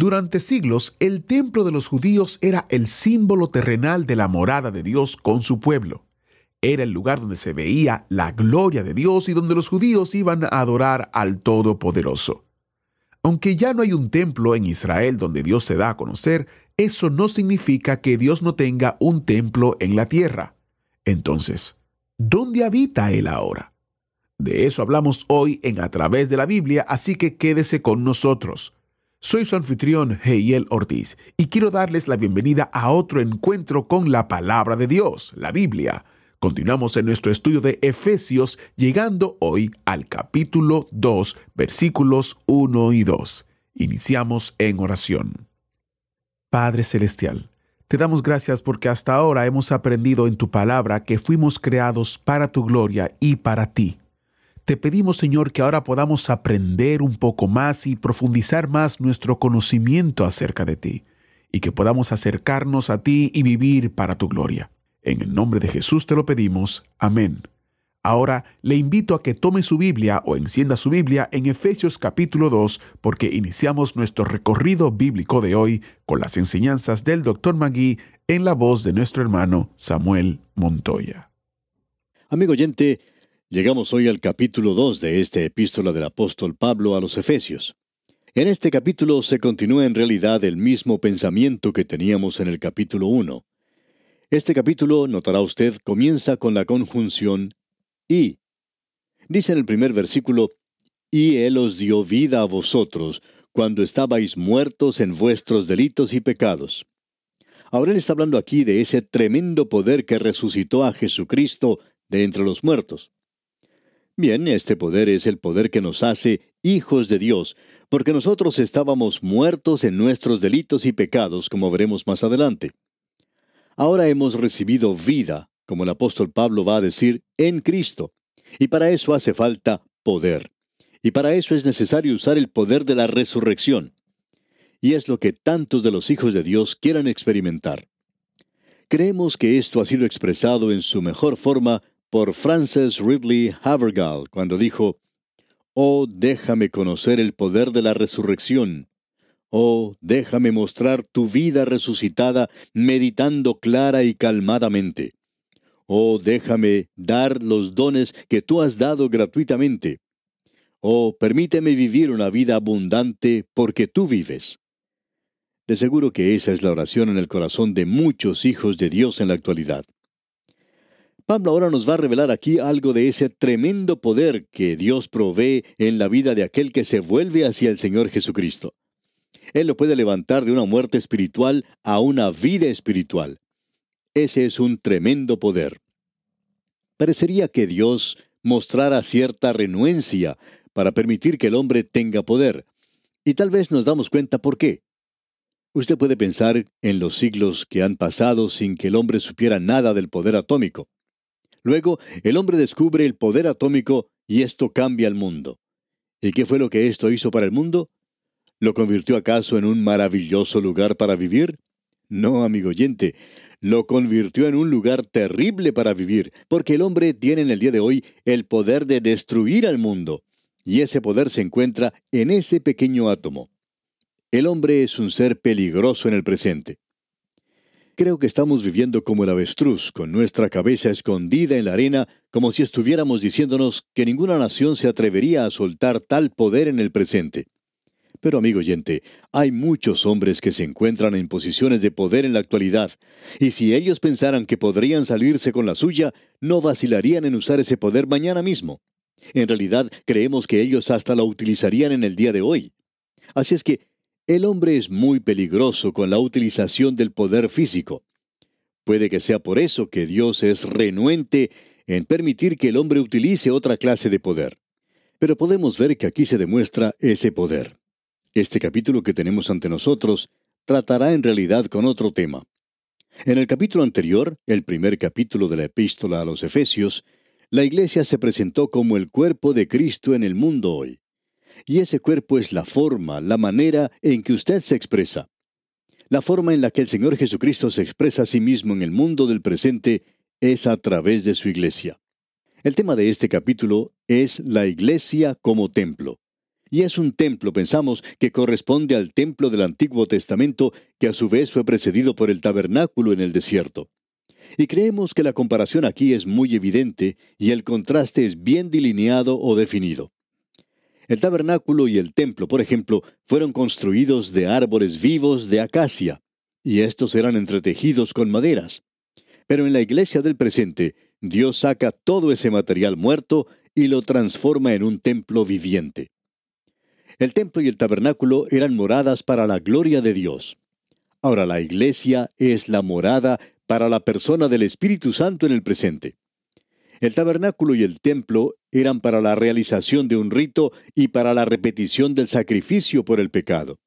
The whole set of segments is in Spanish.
Durante siglos, el templo de los judíos era el símbolo terrenal de la morada de Dios con su pueblo. Era el lugar donde se veía la gloria de Dios y donde los judíos iban a adorar al Todopoderoso. Aunque ya no hay un templo en Israel donde Dios se da a conocer, eso no significa que Dios no tenga un templo en la tierra. Entonces, ¿dónde habita Él ahora? De eso hablamos hoy en A través de la Biblia, así que quédese con nosotros. Soy su anfitrión, Heiel Ortiz, y quiero darles la bienvenida a otro encuentro con la palabra de Dios, la Biblia. Continuamos en nuestro estudio de Efesios, llegando hoy al capítulo 2, versículos 1 y 2. Iniciamos en oración. Padre Celestial, te damos gracias porque hasta ahora hemos aprendido en tu palabra que fuimos creados para tu gloria y para ti. Te pedimos, Señor, que ahora podamos aprender un poco más y profundizar más nuestro conocimiento acerca de ti, y que podamos acercarnos a ti y vivir para tu gloria. En el nombre de Jesús te lo pedimos. Amén. Ahora le invito a que tome su Biblia o encienda su Biblia en Efesios capítulo 2 porque iniciamos nuestro recorrido bíblico de hoy con las enseñanzas del Dr. Magui en la voz de nuestro hermano Samuel Montoya. Amigo oyente, llegamos hoy al capítulo 2 de esta epístola del apóstol Pablo a los Efesios. En este capítulo se continúa en realidad el mismo pensamiento que teníamos en el capítulo 1. Este capítulo, notará usted, comienza con la conjunción y. Dice en el primer versículo, y Él os dio vida a vosotros, cuando estabais muertos en vuestros delitos y pecados. Ahora él está hablando aquí de ese tremendo poder que resucitó a Jesucristo de entre los muertos. Bien, este poder es el poder que nos hace hijos de Dios, porque nosotros estábamos muertos en nuestros delitos y pecados, como veremos más adelante. Ahora hemos recibido vida, como el apóstol Pablo va a decir, en Cristo. Y para eso hace falta poder. Y para eso es necesario usar el poder de la resurrección. Y es lo que tantos de los hijos de Dios quieran experimentar. Creemos que esto ha sido expresado en su mejor forma por Francis Ridley Havergal cuando dijo, Oh, déjame conocer el poder de la resurrección Oh, déjame mostrar tu vida resucitada, meditando clara y calmadamente. Oh, déjame dar los dones que tú has dado gratuitamente. Oh, permíteme vivir una vida abundante porque tú vives. De seguro que esa es la oración en el corazón de muchos hijos de Dios en la actualidad. Pablo ahora nos va a revelar aquí algo de ese tremendo poder que Dios provee en la vida de aquel que se vuelve hacia el Señor Jesucristo. Él lo puede levantar de una muerte espiritual a una vida espiritual. Ese es un tremendo poder. Parecería que Dios mostrara cierta renuencia para permitir que el hombre tenga poder. Y tal vez nos damos cuenta por qué. Usted puede pensar en los siglos que han pasado sin que el hombre supiera nada del poder atómico. Luego, el hombre descubre el poder atómico y esto cambia el mundo. ¿Y qué fue lo que esto hizo para el mundo? ¿Lo convirtió acaso en un maravilloso lugar para vivir? No, amigo oyente, lo convirtió en un lugar terrible para vivir, porque el hombre tiene en el día de hoy el poder de destruir al mundo, y ese poder se encuentra en ese pequeño átomo. El hombre es un ser peligroso en el presente. Creo que estamos viviendo como el avestruz, con nuestra cabeza escondida en la arena, como si estuviéramos diciéndonos que ninguna nación se atrevería a soltar tal poder en el presente. Pero amigo oyente, hay muchos hombres que se encuentran en posiciones de poder en la actualidad, y si ellos pensaran que podrían salirse con la suya, no vacilarían en usar ese poder mañana mismo. En realidad, creemos que ellos hasta lo utilizarían en el día de hoy. Así es que el hombre es muy peligroso con la utilización del poder físico. Puede que sea por eso que Dios es renuente en permitir que el hombre utilice otra clase de poder. Pero podemos ver que aquí se demuestra ese poder. Este capítulo que tenemos ante nosotros tratará en realidad con otro tema. En el capítulo anterior, el primer capítulo de la epístola a los Efesios, la iglesia se presentó como el cuerpo de Cristo en el mundo hoy. Y ese cuerpo es la forma, la manera en que usted se expresa. La forma en la que el Señor Jesucristo se expresa a sí mismo en el mundo del presente es a través de su iglesia. El tema de este capítulo es la iglesia como templo. Y es un templo, pensamos, que corresponde al templo del Antiguo Testamento, que a su vez fue precedido por el tabernáculo en el desierto. Y creemos que la comparación aquí es muy evidente y el contraste es bien delineado o definido. El tabernáculo y el templo, por ejemplo, fueron construidos de árboles vivos de acacia, y estos eran entretejidos con maderas. Pero en la iglesia del presente, Dios saca todo ese material muerto y lo transforma en un templo viviente. El templo y el tabernáculo eran moradas para la gloria de Dios. Ahora la iglesia es la morada para la persona del Espíritu Santo en el presente. El tabernáculo y el templo eran para la realización de un rito y para la repetición del sacrificio por el pecado.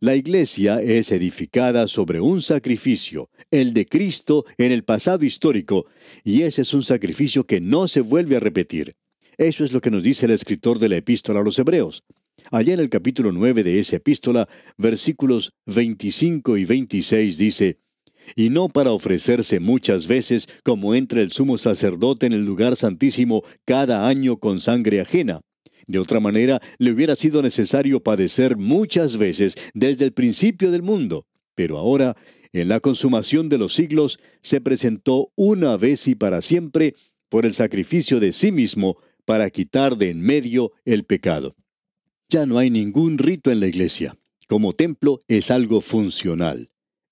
La iglesia es edificada sobre un sacrificio, el de Cristo en el pasado histórico, y ese es un sacrificio que no se vuelve a repetir. Eso es lo que nos dice el escritor de la epístola a los Hebreos. Allá en el capítulo 9 de esa epístola, versículos 25 y 26 dice, y no para ofrecerse muchas veces como entra el sumo sacerdote en el lugar santísimo cada año con sangre ajena. De otra manera, le hubiera sido necesario padecer muchas veces desde el principio del mundo. Pero ahora, en la consumación de los siglos, se presentó una vez y para siempre por el sacrificio de sí mismo para quitar de en medio el pecado. Ya no hay ningún rito en la iglesia. Como templo es algo funcional.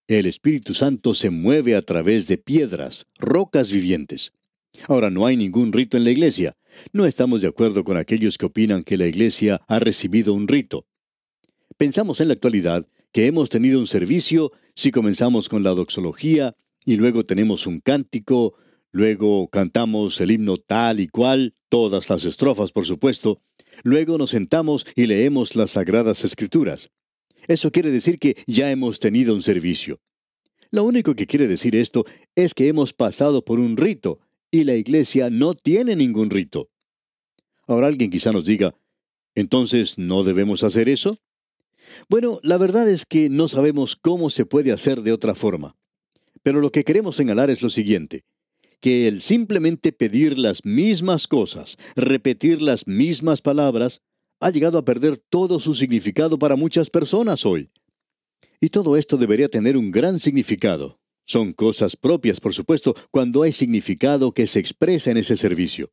El Espíritu Santo se mueve a través de piedras, rocas vivientes. Ahora, no hay ningún rito en la iglesia. No estamos de acuerdo con aquellos que opinan que la iglesia ha recibido un rito. Pensamos en la actualidad que hemos tenido un servicio si comenzamos con la doxología y luego tenemos un cántico, luego cantamos el himno tal y cual, todas las estrofas por supuesto, luego nos sentamos y leemos las sagradas escrituras. Eso quiere decir que ya hemos tenido un servicio. Lo único que quiere decir esto es que hemos pasado por un rito y la iglesia no tiene ningún rito. Ahora alguien quizá nos diga, entonces, ¿no debemos hacer eso? Bueno, la verdad es que no sabemos cómo se puede hacer de otra forma. Pero lo que queremos señalar es lo siguiente, que el simplemente pedir las mismas cosas, repetir las mismas palabras, ha llegado a perder todo su significado para muchas personas hoy. Y todo esto debería tener un gran significado. Son cosas propias, por supuesto, cuando hay significado que se expresa en ese servicio.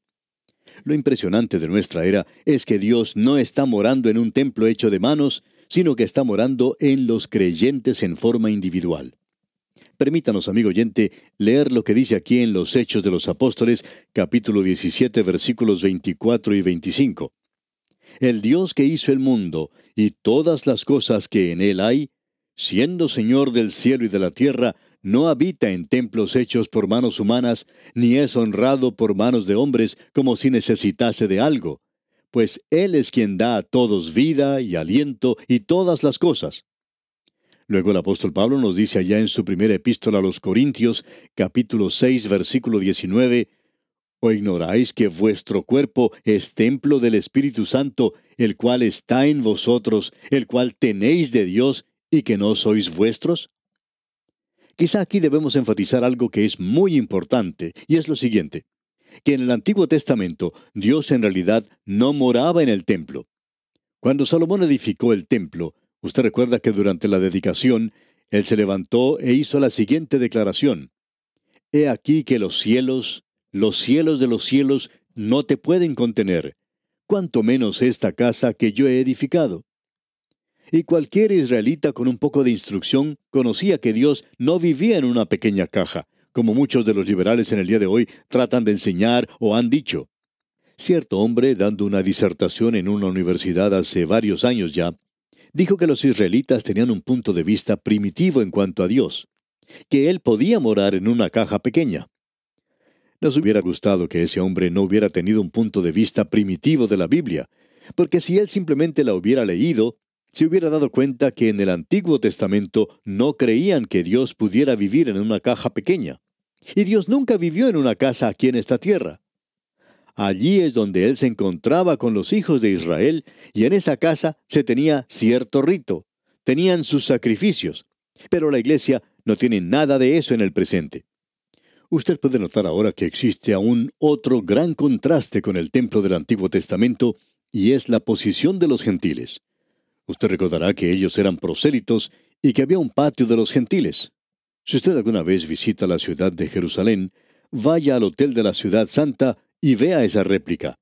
Lo impresionante de nuestra era es que Dios no está morando en un templo hecho de manos, sino que está morando en los creyentes en forma individual. Permítanos, amigo oyente, leer lo que dice aquí en los Hechos de los Apóstoles, capítulo 17, versículos 24 y 25 el Dios que hizo el mundo y todas las cosas que en él hay, siendo Señor del cielo y de la tierra, no habita en templos hechos por manos humanas, ni es honrado por manos de hombres como si necesitase de algo, pues Él es quien da a todos vida y aliento y todas las cosas. Luego el apóstol Pablo nos dice allá en su primera epístola a los Corintios, capítulo 6, versículo 19, ¿O ignoráis que vuestro cuerpo es templo del Espíritu Santo, el cual está en vosotros, el cual tenéis de Dios, y que no sois vuestros? Quizá aquí debemos enfatizar algo que es muy importante, y es lo siguiente, que en el Antiguo Testamento Dios en realidad no moraba en el templo. Cuando Salomón edificó el templo, usted recuerda que durante la dedicación, él se levantó e hizo la siguiente declaración. He aquí que los cielos, los cielos de los cielos no te pueden contener, cuanto menos esta casa que yo he edificado. Y cualquier israelita con un poco de instrucción conocía que Dios no vivía en una pequeña caja, como muchos de los liberales en el día de hoy tratan de enseñar o han dicho. Cierto hombre, dando una disertación en una universidad hace varios años ya, dijo que los israelitas tenían un punto de vista primitivo en cuanto a Dios, que él podía morar en una caja pequeña. Nos hubiera gustado que ese hombre no hubiera tenido un punto de vista primitivo de la Biblia, porque si él simplemente la hubiera leído, se hubiera dado cuenta que en el Antiguo Testamento no creían que Dios pudiera vivir en una caja pequeña. Y Dios nunca vivió en una casa aquí en esta tierra. Allí es donde Él se encontraba con los hijos de Israel, y en esa casa se tenía cierto rito, tenían sus sacrificios. Pero la iglesia no tiene nada de eso en el presente. Usted puede notar ahora que existe aún otro gran contraste con el templo del Antiguo Testamento, y es la posición de los gentiles. Usted recordará que ellos eran prosélitos y que había un patio de los gentiles. Si usted alguna vez visita la ciudad de Jerusalén, vaya al Hotel de la Ciudad Santa y vea esa réplica.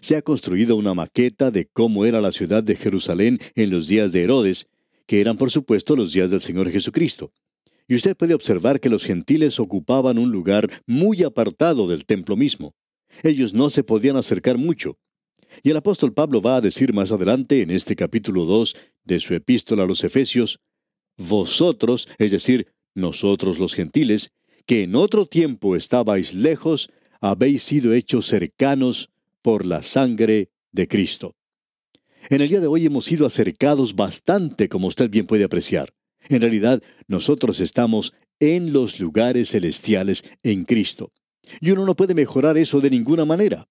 Se ha construido una maqueta de cómo era la ciudad de Jerusalén en los días de Herodes, que eran por supuesto los días del Señor Jesucristo. Y usted puede observar que los gentiles ocupaban un lugar muy apartado del templo mismo. Ellos no se podían acercar mucho. Y el apóstol Pablo va a decir más adelante en este capítulo 2 de su epístola a los Efesios, Vosotros, es decir, nosotros los gentiles, que en otro tiempo estabais lejos, habéis sido hechos cercanos por la sangre de Cristo. En el día de hoy hemos sido acercados bastante, como usted bien puede apreciar. En realidad, nosotros estamos en los lugares celestiales en Cristo. Y uno no puede mejorar eso de ninguna manera.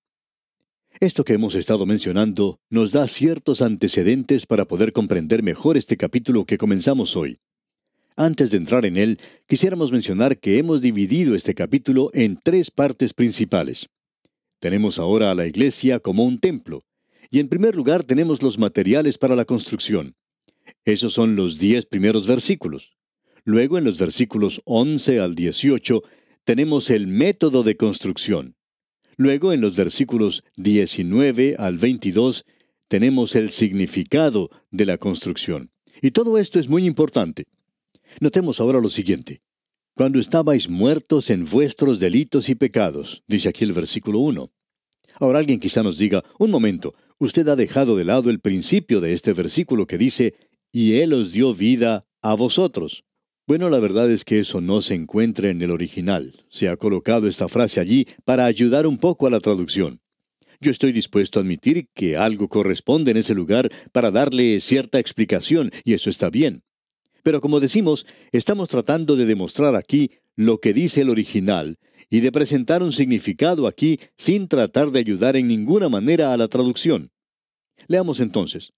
Esto que hemos estado mencionando nos da ciertos antecedentes para poder comprender mejor este capítulo que comenzamos hoy. Antes de entrar en él, quisiéramos mencionar que hemos dividido este capítulo en tres partes principales. Tenemos ahora a la iglesia como un templo, y en primer lugar tenemos los materiales para la construcción. Esos son los diez primeros versículos. Luego en los versículos 11 al 18 tenemos el método de construcción. Luego en los versículos 19 al 22 tenemos el significado de la construcción. Y todo esto es muy importante. Notemos ahora lo siguiente. Cuando estabais muertos en vuestros delitos y pecados, dice aquí el versículo 1. Ahora alguien quizá nos diga, un momento, usted ha dejado de lado el principio de este versículo que dice, y Él os dio vida a vosotros. Bueno, la verdad es que eso no se encuentra en el original. Se ha colocado esta frase allí para ayudar un poco a la traducción. Yo estoy dispuesto a admitir que algo corresponde en ese lugar para darle cierta explicación, y eso está bien. Pero como decimos, estamos tratando de demostrar aquí lo que dice el original y de presentar un significado aquí sin tratar de ayudar en ninguna manera a la traducción. Leamos entonces.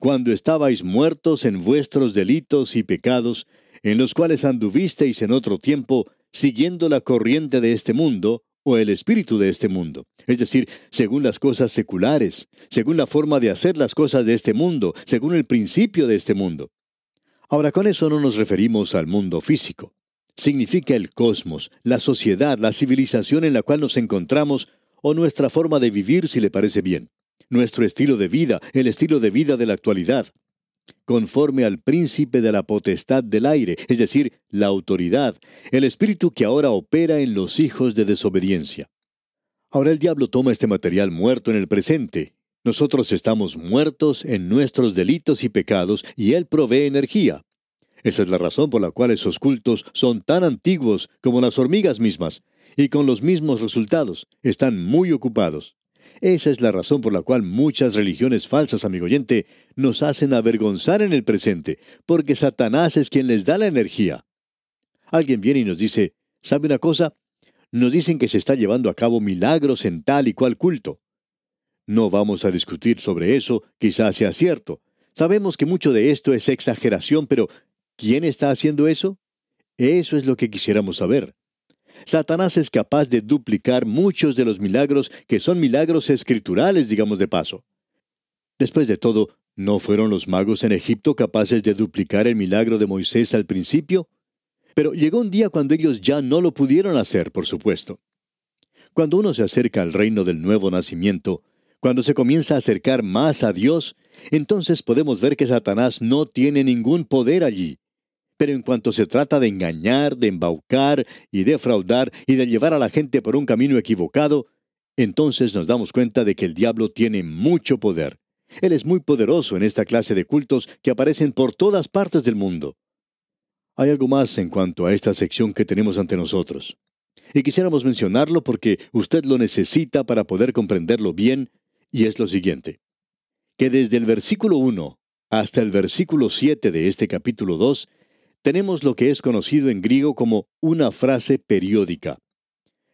Cuando estabais muertos en vuestros delitos y pecados, en los cuales anduvisteis en otro tiempo, siguiendo la corriente de este mundo, o el espíritu de este mundo, es decir, según las cosas seculares, según la forma de hacer las cosas de este mundo, según el principio de este mundo. Ahora, con eso no nos referimos al mundo físico. Significa el cosmos, la sociedad, la civilización en la cual nos encontramos o nuestra forma de vivir si le parece bien, nuestro estilo de vida, el estilo de vida de la actualidad, conforme al príncipe de la potestad del aire, es decir, la autoridad, el espíritu que ahora opera en los hijos de desobediencia. Ahora el diablo toma este material muerto en el presente nosotros estamos muertos en nuestros delitos y pecados y Él provee energía. Esa es la razón por la cual esos cultos son tan antiguos como las hormigas mismas, y con los mismos resultados, están muy ocupados. Esa es la razón por la cual muchas religiones falsas, amigo oyente, nos hacen avergonzar en el presente, porque Satanás es quien les da la energía. Alguien viene y nos dice, ¿sabe una cosa? Nos dicen que se está llevando a cabo milagros en tal y cual culto. No vamos a discutir sobre eso, quizás sea cierto. Sabemos que mucho de esto es exageración, pero ¿quién está haciendo eso? Eso es lo que quisiéramos saber. Satanás es capaz de duplicar muchos de los milagros que son milagros escriturales, digamos de paso. Después de todo, ¿no fueron los magos en Egipto capaces de duplicar el milagro de Moisés al principio? Pero llegó un día cuando ellos ya no lo pudieron hacer, por supuesto. Cuando uno se acerca al reino del nuevo nacimiento, cuando se comienza a acercar más a Dios, entonces podemos ver que Satanás no tiene ningún poder allí. Pero en cuanto se trata de engañar, de embaucar y defraudar y de llevar a la gente por un camino equivocado, entonces nos damos cuenta de que el diablo tiene mucho poder. Él es muy poderoso en esta clase de cultos que aparecen por todas partes del mundo. Hay algo más en cuanto a esta sección que tenemos ante nosotros. Y quisiéramos mencionarlo porque usted lo necesita para poder comprenderlo bien y es lo siguiente, que desde el versículo 1 hasta el versículo 7 de este capítulo 2, tenemos lo que es conocido en griego como una frase periódica.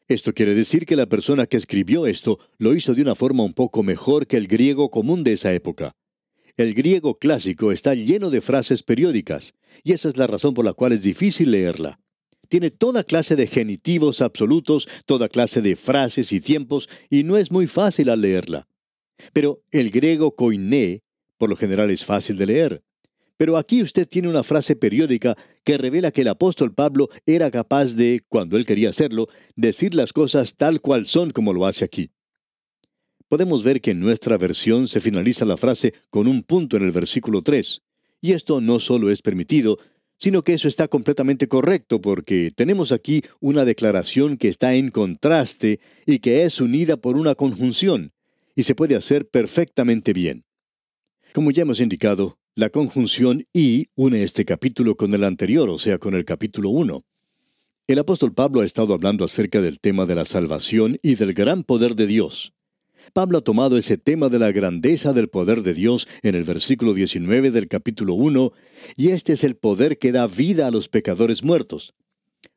Esto quiere decir que la persona que escribió esto lo hizo de una forma un poco mejor que el griego común de esa época. El griego clásico está lleno de frases periódicas, y esa es la razón por la cual es difícil leerla. Tiene toda clase de genitivos absolutos, toda clase de frases y tiempos, y no es muy fácil al leerla. Pero el griego koiné, por lo general, es fácil de leer. Pero aquí usted tiene una frase periódica que revela que el apóstol Pablo era capaz de, cuando él quería hacerlo, decir las cosas tal cual son como lo hace aquí. Podemos ver que en nuestra versión se finaliza la frase con un punto en el versículo 3. Y esto no solo es permitido, sino que eso está completamente correcto porque tenemos aquí una declaración que está en contraste y que es unida por una conjunción, y se puede hacer perfectamente bien. Como ya hemos indicado, la conjunción y une este capítulo con el anterior, o sea, con el capítulo 1. El apóstol Pablo ha estado hablando acerca del tema de la salvación y del gran poder de Dios. Pablo ha tomado ese tema de la grandeza del poder de Dios en el versículo 19 del capítulo 1, y este es el poder que da vida a los pecadores muertos.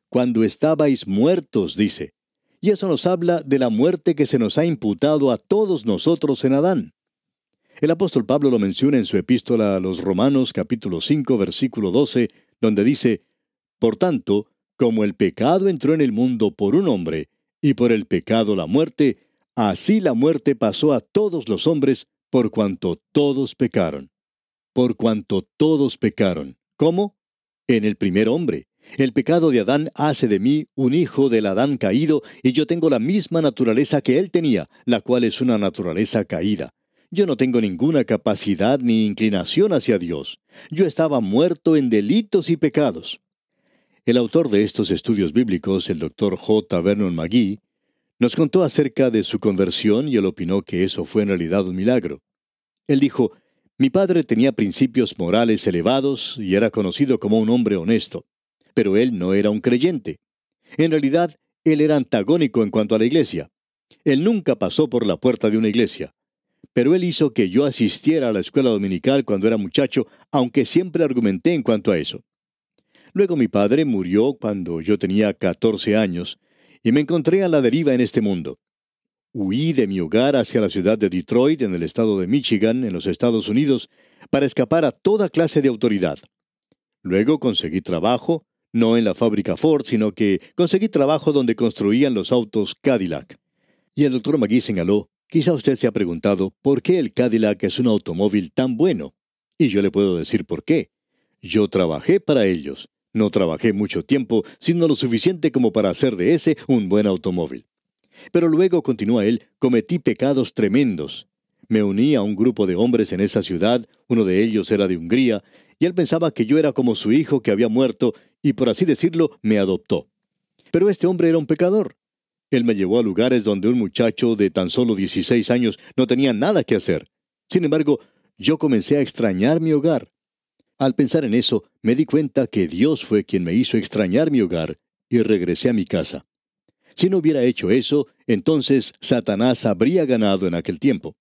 Cuando estabais muertos, dice. Y eso nos habla de la muerte que se nos ha imputado a todos nosotros en Adán. El apóstol Pablo lo menciona en su epístola a los Romanos capítulo 5 versículo 12, donde dice, Por tanto, como el pecado entró en el mundo por un hombre, y por el pecado la muerte, así la muerte pasó a todos los hombres, por cuanto todos pecaron. Por cuanto todos pecaron. ¿Cómo? En el primer hombre. El pecado de Adán hace de mí un hijo del Adán caído, y yo tengo la misma naturaleza que él tenía, la cual es una naturaleza caída. Yo no tengo ninguna capacidad ni inclinación hacia Dios. Yo estaba muerto en delitos y pecados. El autor de estos estudios bíblicos, el doctor J. Vernon McGee, nos contó acerca de su conversión y él opinó que eso fue en realidad un milagro. Él dijo, mi padre tenía principios morales elevados y era conocido como un hombre honesto, pero él no era un creyente. En realidad, él era antagónico en cuanto a la iglesia. Él nunca pasó por la puerta de una iglesia pero él hizo que yo asistiera a la escuela dominical cuando era muchacho, aunque siempre argumenté en cuanto a eso. Luego mi padre murió cuando yo tenía 14 años, y me encontré a la deriva en este mundo. Huí de mi hogar hacia la ciudad de Detroit, en el estado de Michigan, en los Estados Unidos, para escapar a toda clase de autoridad. Luego conseguí trabajo, no en la fábrica Ford, sino que conseguí trabajo donde construían los autos Cadillac. Y el doctor McGee señaló, Quizá usted se ha preguntado por qué el Cadillac es un automóvil tan bueno. Y yo le puedo decir por qué. Yo trabajé para ellos. No trabajé mucho tiempo, sino lo suficiente como para hacer de ese un buen automóvil. Pero luego, continúa él, cometí pecados tremendos. Me uní a un grupo de hombres en esa ciudad, uno de ellos era de Hungría, y él pensaba que yo era como su hijo que había muerto, y por así decirlo, me adoptó. Pero este hombre era un pecador. Él me llevó a lugares donde un muchacho de tan solo 16 años no tenía nada que hacer. Sin embargo, yo comencé a extrañar mi hogar. Al pensar en eso, me di cuenta que Dios fue quien me hizo extrañar mi hogar y regresé a mi casa. Si no hubiera hecho eso, entonces Satanás habría ganado en aquel tiempo.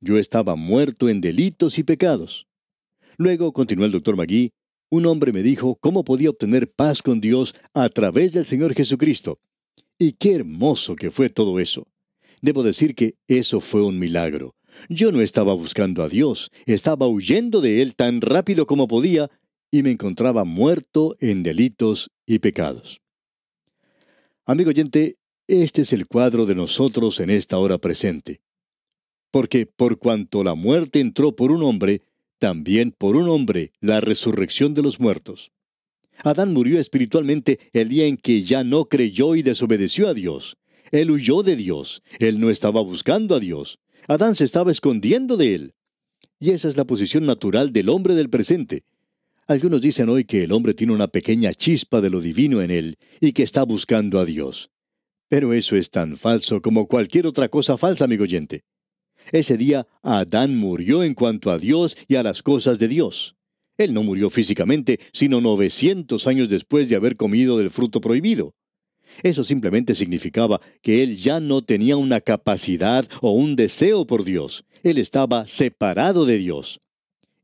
Yo estaba muerto en delitos y pecados. Luego, continuó el doctor Magui, un hombre me dijo cómo podía obtener paz con Dios a través del Señor Jesucristo. Y qué hermoso que fue todo eso. Debo decir que eso fue un milagro. Yo no estaba buscando a Dios, estaba huyendo de Él tan rápido como podía y me encontraba muerto en delitos y pecados. Amigo oyente, este es el cuadro de nosotros en esta hora presente. Porque por cuanto la muerte entró por un hombre, también por un hombre la resurrección de los muertos. Adán murió espiritualmente el día en que ya no creyó y desobedeció a Dios. Él huyó de Dios. Él no estaba buscando a Dios. Adán se estaba escondiendo de él. Y esa es la posición natural del hombre del presente. Algunos dicen hoy que el hombre tiene una pequeña chispa de lo divino en él y que está buscando a Dios. Pero eso es tan falso como cualquier otra cosa falsa, amigo oyente. Ese día Adán murió en cuanto a Dios y a las cosas de Dios. Él no murió físicamente, sino 900 años después de haber comido del fruto prohibido. Eso simplemente significaba que él ya no tenía una capacidad o un deseo por Dios. Él estaba separado de Dios.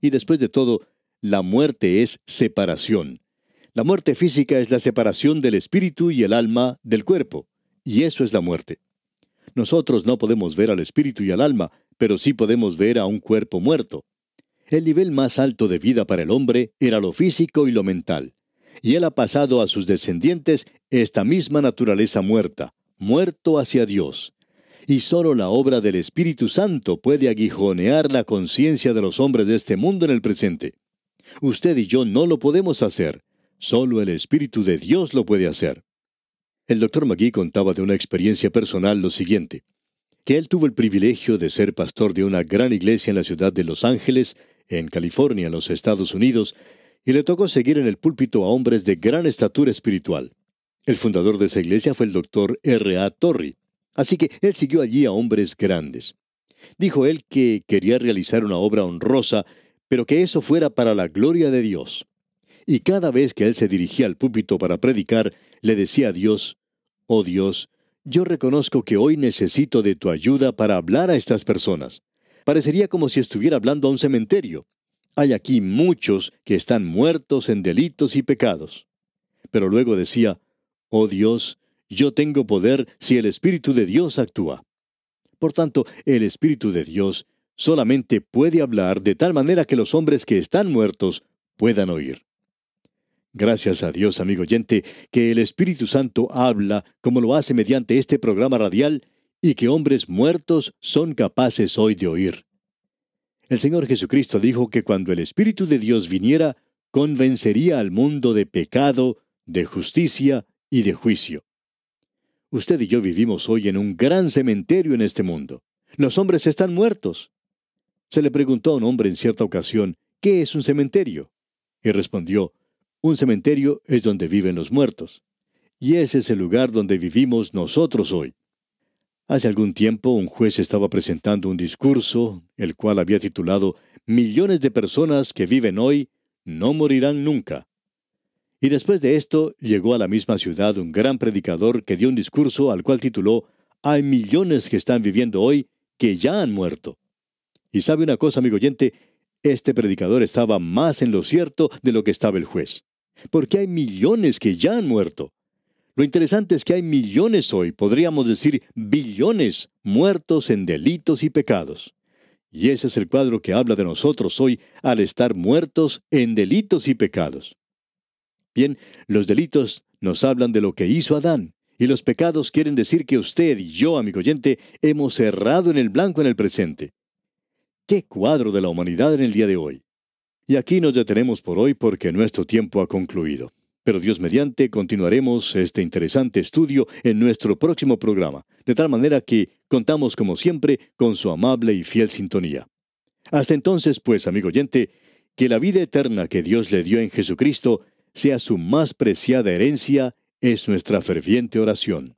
Y después de todo, la muerte es separación. La muerte física es la separación del espíritu y el alma del cuerpo, y eso es la muerte. Nosotros no podemos ver al espíritu y al alma, pero sí podemos ver a un cuerpo muerto. El nivel más alto de vida para el hombre era lo físico y lo mental, y él ha pasado a sus descendientes esta misma naturaleza muerta, muerto hacia Dios. Y solo la obra del Espíritu Santo puede aguijonear la conciencia de los hombres de este mundo en el presente. Usted y yo no lo podemos hacer, Solo el Espíritu de Dios lo puede hacer. El doctor Magui contaba de una experiencia personal lo siguiente, que él tuvo el privilegio de ser pastor de una gran iglesia en la ciudad de Los Ángeles, en California, en los Estados Unidos, y le tocó seguir en el púlpito a hombres de gran estatura espiritual. El fundador de esa iglesia fue el doctor R. A. Torrey, así que él siguió allí a hombres grandes. Dijo él que quería realizar una obra honrosa, pero que eso fuera para la gloria de Dios y cada vez que él se dirigía al púlpito para predicar, le decía a Dios, Oh Dios, yo reconozco que hoy necesito de tu ayuda para hablar a estas personas. Parecería como si estuviera hablando a un cementerio. Hay aquí muchos que están muertos en delitos y pecados. Pero luego decía, Oh Dios, yo tengo poder si el Espíritu de Dios actúa. Por tanto, el Espíritu de Dios solamente puede hablar de tal manera que los hombres que están muertos puedan oír. Gracias a Dios, amigo oyente, que el Espíritu Santo habla como lo hace mediante este programa radial y que hombres muertos son capaces hoy de oír. El Señor Jesucristo dijo que cuando el Espíritu de Dios viniera, convencería al mundo de pecado, de justicia y de juicio. Usted y yo vivimos hoy en un gran cementerio en este mundo. Los hombres están muertos. Se le preguntó a un hombre en cierta ocasión, ¿qué es un cementerio? Y respondió, un cementerio es donde viven los muertos. Y ese es el lugar donde vivimos nosotros hoy. Hace algún tiempo un juez estaba presentando un discurso, el cual había titulado Millones de personas que viven hoy no morirán nunca. Y después de esto llegó a la misma ciudad un gran predicador que dio un discurso al cual tituló Hay millones que están viviendo hoy que ya han muerto. Y sabe una cosa, amigo oyente, este predicador estaba más en lo cierto de lo que estaba el juez porque hay millones que ya han muerto. Lo interesante es que hay millones hoy, podríamos decir billones, muertos en delitos y pecados. Y ese es el cuadro que habla de nosotros hoy al estar muertos en delitos y pecados. Bien, los delitos nos hablan de lo que hizo Adán, y los pecados quieren decir que usted y yo, amigo oyente, hemos errado en el blanco en el presente. ¿Qué cuadro de la humanidad en el día de hoy? Y aquí nos detenemos por hoy porque nuestro tiempo ha concluido. Pero Dios mediante continuaremos este interesante estudio en nuestro próximo programa, de tal manera que contamos como siempre con su amable y fiel sintonía. Hasta entonces, pues, amigo oyente, que la vida eterna que Dios le dio en Jesucristo sea su más preciada herencia, es nuestra ferviente oración.